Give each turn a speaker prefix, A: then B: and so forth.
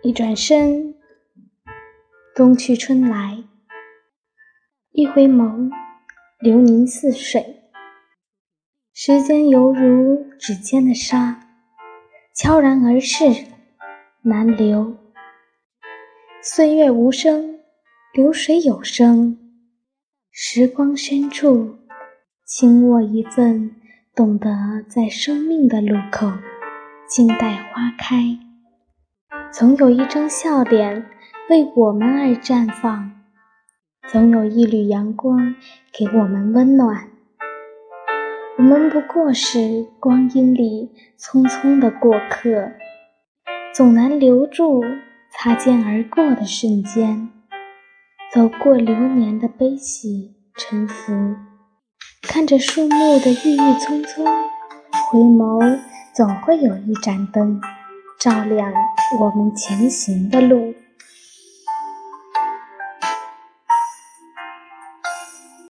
A: 一转身，冬去春来；一回眸，流年似水。时间犹如指尖的沙，悄然而逝，难留。岁月无声，流水有声。时光深处，轻握一份，懂得在生命的路口静待花开。总有一张笑脸为我们而绽放，总有一缕阳光给我们温暖。我们不过是光阴里匆匆的过客，总难留住擦肩而过的瞬间。走过流年的悲喜沉浮，看着树木的郁郁葱葱，回眸总会有一盏灯，照亮我们前行的路。